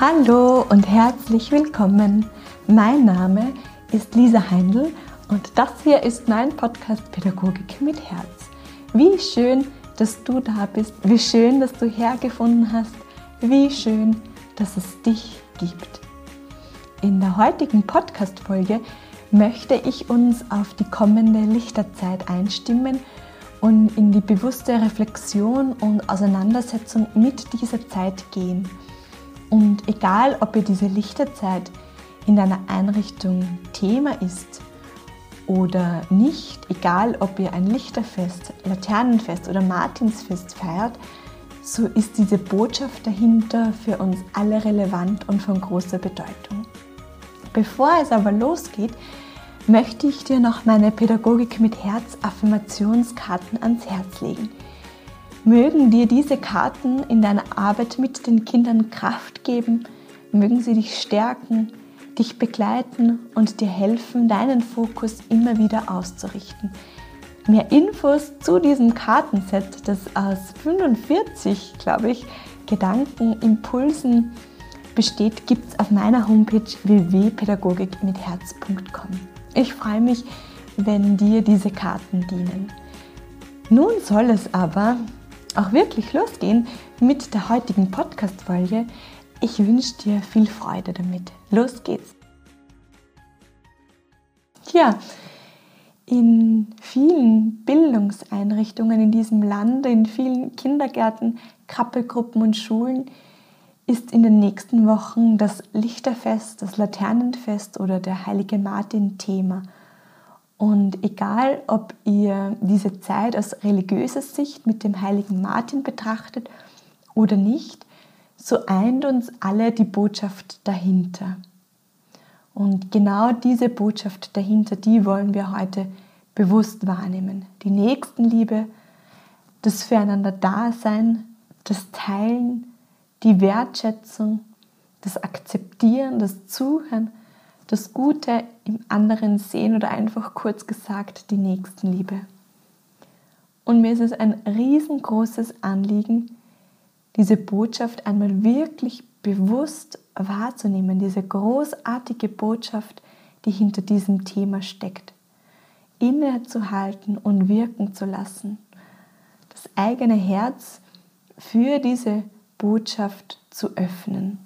Hallo und herzlich willkommen. Mein Name ist Lisa Heindl und das hier ist mein Podcast Pädagogik mit Herz. Wie schön, dass du da bist, wie schön, dass du hergefunden hast, wie schön, dass es dich gibt. In der heutigen Podcast-Folge möchte ich uns auf die kommende Lichterzeit einstimmen und in die bewusste Reflexion und Auseinandersetzung mit dieser Zeit gehen. Und egal, ob ihr diese Lichterzeit in deiner Einrichtung Thema ist oder nicht, egal ob ihr ein Lichterfest, Laternenfest oder Martinsfest feiert, so ist diese Botschaft dahinter für uns alle relevant und von großer Bedeutung. Bevor es aber losgeht, möchte ich dir noch meine Pädagogik mit Herz Affirmationskarten ans Herz legen. Mögen dir diese Karten in deiner Arbeit mit den Kindern Kraft geben, mögen sie dich stärken, dich begleiten und dir helfen, deinen Fokus immer wieder auszurichten. Mehr Infos zu diesem Kartenset, das aus 45, glaube ich, Gedankenimpulsen besteht, gibt es auf meiner Homepage www.pädagogikmitherz.com. Ich freue mich, wenn dir diese Karten dienen. Nun soll es aber auch wirklich losgehen mit der heutigen Podcast-Folge. Ich wünsche dir viel Freude damit. Los geht's! Ja, in vielen Bildungseinrichtungen in diesem Land, in vielen Kindergärten, Krabbelgruppen und Schulen ist in den nächsten Wochen das Lichterfest, das Laternenfest oder der Heilige Martin Thema. Und egal, ob ihr diese Zeit aus religiöser Sicht mit dem heiligen Martin betrachtet oder nicht, so eint uns alle die Botschaft dahinter. Und genau diese Botschaft dahinter, die wollen wir heute bewusst wahrnehmen. Die Nächstenliebe, das Füreinander-Dasein, das Teilen, die Wertschätzung, das Akzeptieren, das Zuhören das Gute im anderen sehen oder einfach kurz gesagt die Nächstenliebe. Und mir ist es ein riesengroßes Anliegen, diese Botschaft einmal wirklich bewusst wahrzunehmen, diese großartige Botschaft, die hinter diesem Thema steckt. Innezuhalten und wirken zu lassen. Das eigene Herz für diese Botschaft zu öffnen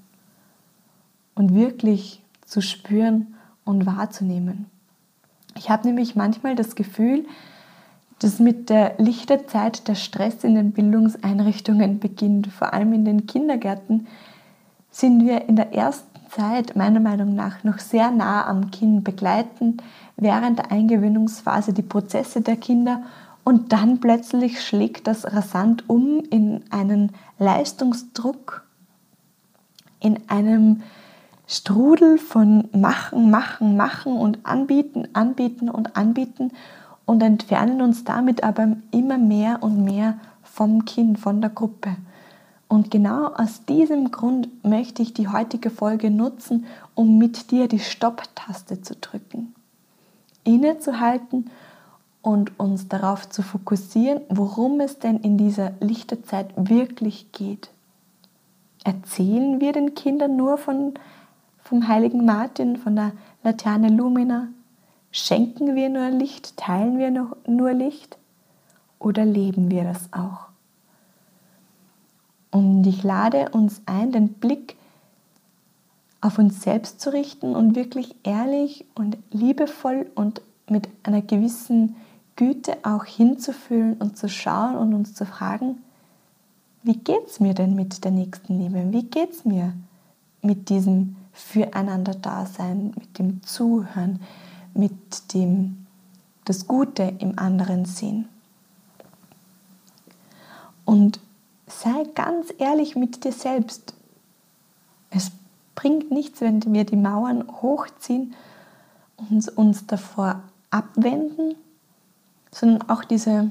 und wirklich zu spüren und wahrzunehmen. Ich habe nämlich manchmal das Gefühl, dass mit der Lichterzeit der Stress in den Bildungseinrichtungen beginnt. Vor allem in den Kindergärten sind wir in der ersten Zeit meiner Meinung nach noch sehr nah am Kind, begleiten während der Eingewöhnungsphase die Prozesse der Kinder und dann plötzlich schlägt das rasant um in einen Leistungsdruck, in einem Strudel von machen, machen, machen und anbieten, anbieten und anbieten und entfernen uns damit aber immer mehr und mehr vom Kind, von der Gruppe. Und genau aus diesem Grund möchte ich die heutige Folge nutzen, um mit dir die Stopp-Taste zu drücken, innezuhalten und uns darauf zu fokussieren, worum es denn in dieser Lichterzeit wirklich geht. Erzählen wir den Kindern nur von vom heiligen Martin, von der Laterne Lumina? Schenken wir nur Licht? Teilen wir nur Licht? Oder leben wir das auch? Und ich lade uns ein, den Blick auf uns selbst zu richten und wirklich ehrlich und liebevoll und mit einer gewissen Güte auch hinzufühlen und zu schauen und uns zu fragen, wie geht es mir denn mit der nächsten Liebe? Wie geht es mir mit diesem füreinander da sein, mit dem Zuhören, mit dem das Gute im anderen sehen. Und sei ganz ehrlich mit dir selbst. Es bringt nichts, wenn wir die Mauern hochziehen und uns davor abwenden, sondern auch diese,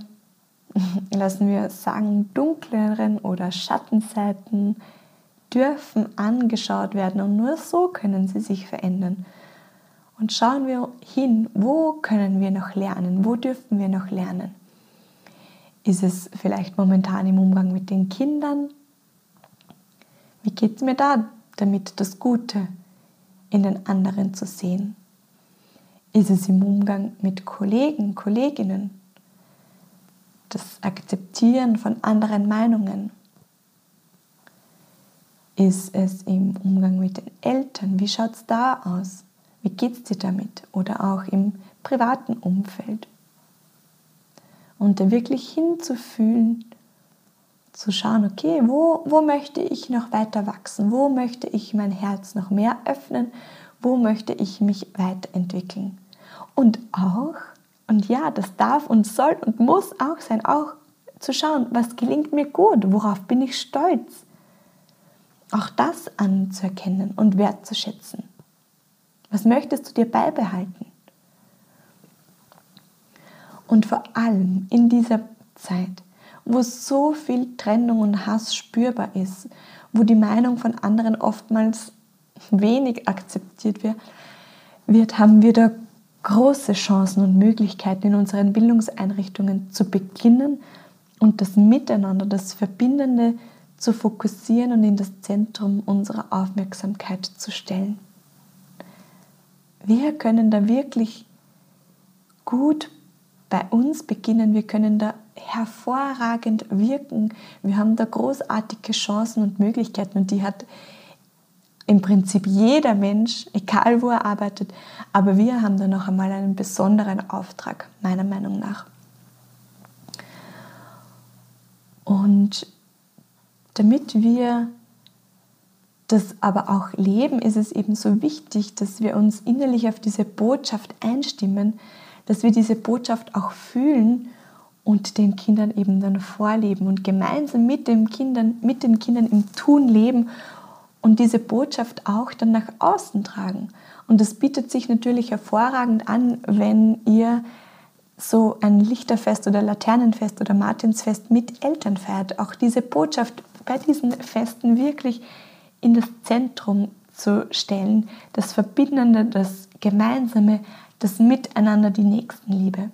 lassen wir sagen, dunkleren oder Schattenseiten, dürfen angeschaut werden und nur so können sie sich verändern. Und schauen wir hin, wo können wir noch lernen, wo dürfen wir noch lernen. Ist es vielleicht momentan im Umgang mit den Kindern? Wie geht es mir da damit, das Gute in den anderen zu sehen? Ist es im Umgang mit Kollegen, Kolleginnen? Das Akzeptieren von anderen Meinungen? Ist es im Umgang mit den Eltern? Wie schaut es da aus? Wie geht es dir damit? Oder auch im privaten Umfeld? Und da wirklich hinzufühlen, zu schauen, okay, wo, wo möchte ich noch weiter wachsen? Wo möchte ich mein Herz noch mehr öffnen? Wo möchte ich mich weiterentwickeln? Und auch, und ja, das darf und soll und muss auch sein, auch zu schauen, was gelingt mir gut, worauf bin ich stolz. Auch das anzuerkennen und wertzuschätzen. Was möchtest du dir beibehalten? Und vor allem in dieser Zeit, wo so viel Trennung und Hass spürbar ist, wo die Meinung von anderen oftmals wenig akzeptiert wird, haben wir da große Chancen und Möglichkeiten in unseren Bildungseinrichtungen zu beginnen und das Miteinander, das Verbindende zu fokussieren und in das Zentrum unserer Aufmerksamkeit zu stellen. Wir können da wirklich gut bei uns beginnen, wir können da hervorragend wirken. Wir haben da großartige Chancen und Möglichkeiten und die hat im Prinzip jeder Mensch, egal wo er arbeitet, aber wir haben da noch einmal einen besonderen Auftrag, meiner Meinung nach. Und damit wir das aber auch leben, ist es eben so wichtig, dass wir uns innerlich auf diese Botschaft einstimmen, dass wir diese Botschaft auch fühlen und den Kindern eben dann vorleben und gemeinsam mit den Kindern, mit den Kindern im Tun leben und diese Botschaft auch dann nach außen tragen. Und das bietet sich natürlich hervorragend an, wenn ihr so ein Lichterfest oder Laternenfest oder Martinsfest mit Eltern feiert. Auch diese Botschaft bei diesen Festen wirklich in das Zentrum zu stellen, das Verbindende, das Gemeinsame, das Miteinander, die Nächstenliebe.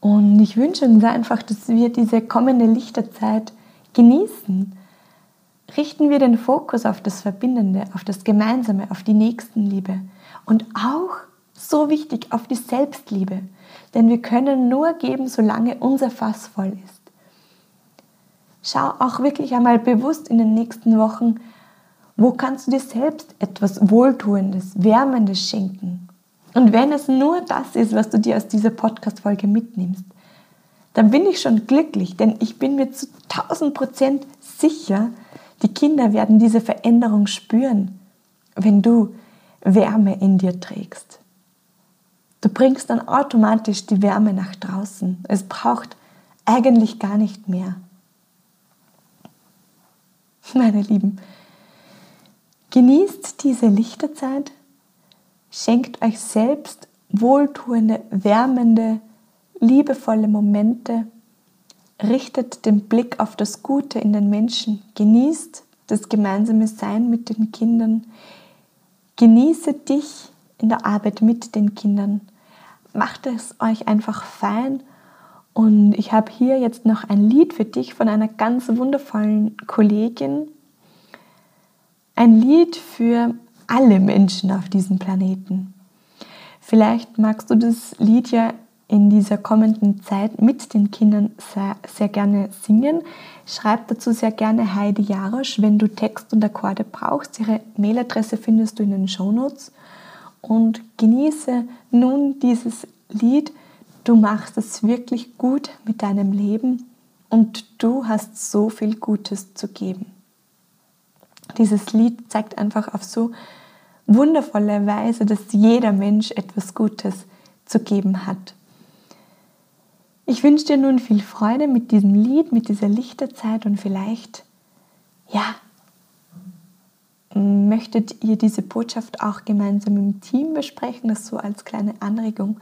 Und ich wünsche uns einfach, dass wir diese kommende Lichterzeit genießen. Richten wir den Fokus auf das Verbindende, auf das Gemeinsame, auf die Nächstenliebe und auch so wichtig auf die Selbstliebe. Denn wir können nur geben, solange unser Fass voll ist. Schau auch wirklich einmal bewusst in den nächsten Wochen, wo kannst du dir selbst etwas Wohltuendes, Wärmendes schenken? Und wenn es nur das ist, was du dir aus dieser Podcast-Folge mitnimmst, dann bin ich schon glücklich, denn ich bin mir zu 1000 Prozent sicher, die Kinder werden diese Veränderung spüren, wenn du Wärme in dir trägst. Du bringst dann automatisch die Wärme nach draußen. Es braucht eigentlich gar nicht mehr. Meine Lieben, genießt diese Lichterzeit, schenkt euch selbst wohltuende, wärmende, liebevolle Momente, richtet den Blick auf das Gute in den Menschen, genießt das gemeinsame Sein mit den Kindern, genieße dich in der Arbeit mit den Kindern, macht es euch einfach fein und ich habe hier jetzt noch ein Lied für dich von einer ganz wundervollen Kollegin. Ein Lied für alle Menschen auf diesem Planeten. Vielleicht magst du das Lied ja in dieser kommenden Zeit mit den Kindern sehr, sehr gerne singen. Schreib dazu sehr gerne Heidi Jarosch, wenn du Text und Akkorde brauchst. Ihre Mailadresse findest du in den Shownotes. Und genieße nun dieses Lied du machst es wirklich gut mit deinem Leben und du hast so viel Gutes zu geben. Dieses Lied zeigt einfach auf so wundervolle Weise, dass jeder Mensch etwas Gutes zu geben hat. Ich wünsche dir nun viel Freude mit diesem Lied, mit dieser Lichterzeit und vielleicht, ja, möchtet ihr diese Botschaft auch gemeinsam im Team besprechen, das so als kleine Anregung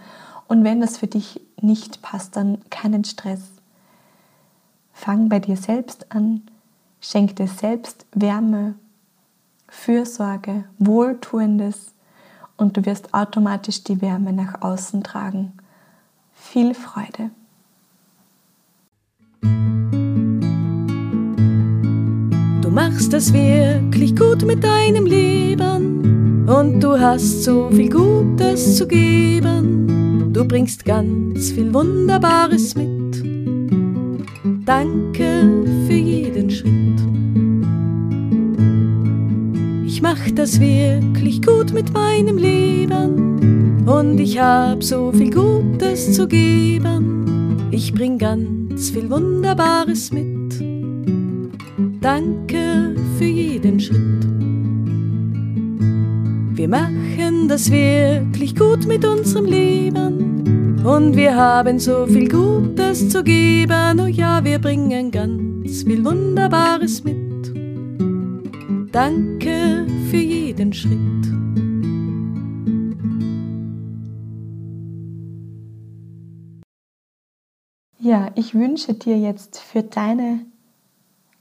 und wenn das für dich nicht passt, dann keinen Stress. Fang bei dir selbst an, schenk dir selbst Wärme, Fürsorge, Wohltuendes und du wirst automatisch die Wärme nach außen tragen. Viel Freude. Du machst es wirklich gut mit deinem Leben und du hast so viel Gutes zu geben. Du bringst ganz viel Wunderbares mit. Danke für jeden Schritt. Ich mach das wirklich gut mit meinem Leben und ich hab so viel Gutes zu geben. Ich bring ganz viel Wunderbares mit. Danke für jeden Schritt. Wir machen das wirklich gut mit unserem Leben und wir haben so viel Gutes zu geben. Oh ja, wir bringen ganz viel Wunderbares mit. Danke für jeden Schritt. Ja, ich wünsche dir jetzt für deine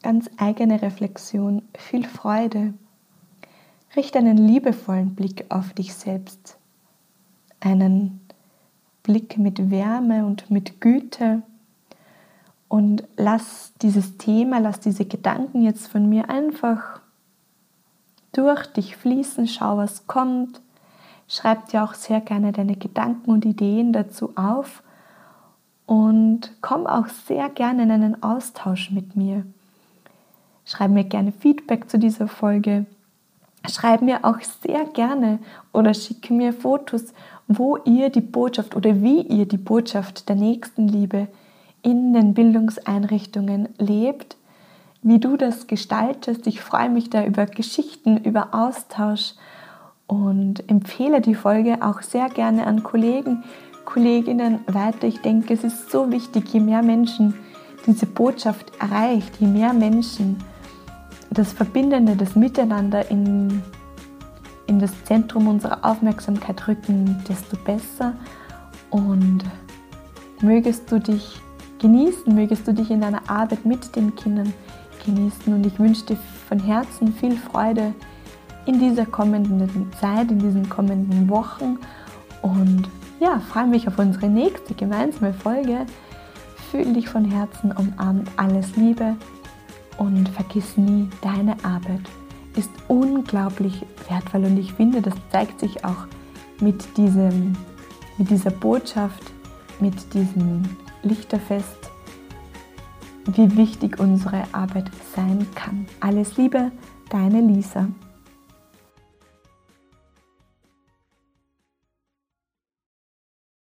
ganz eigene Reflexion, viel Freude. Richte einen liebevollen Blick auf dich selbst, einen Blick mit Wärme und mit Güte und lass dieses Thema, lass diese Gedanken jetzt von mir einfach durch dich fließen, schau, was kommt. Schreib dir auch sehr gerne deine Gedanken und Ideen dazu auf und komm auch sehr gerne in einen Austausch mit mir. Schreib mir gerne Feedback zu dieser Folge. Schreib mir auch sehr gerne oder schicke mir Fotos, wo ihr die Botschaft oder wie ihr die Botschaft der Nächstenliebe in den Bildungseinrichtungen lebt, wie du das gestaltest. Ich freue mich da über Geschichten, über Austausch und empfehle die Folge auch sehr gerne an Kollegen, Kolleginnen weiter. Ich denke, es ist so wichtig, je mehr Menschen diese Botschaft erreicht, je mehr Menschen das Verbindende, das Miteinander in, in das Zentrum unserer Aufmerksamkeit rücken, desto besser. Und mögest du dich genießen, mögest du dich in deiner Arbeit mit den Kindern genießen. Und ich wünsche dir von Herzen viel Freude in dieser kommenden Zeit, in diesen kommenden Wochen. Und ja, freue mich auf unsere nächste gemeinsame Folge. Fühl dich von Herzen umarmt. Alles Liebe und vergiss nie, deine Arbeit ist unglaublich wertvoll und ich finde, das zeigt sich auch mit, diesem, mit dieser Botschaft, mit diesem Lichterfest, wie wichtig unsere Arbeit sein kann. Alles Liebe, deine Lisa.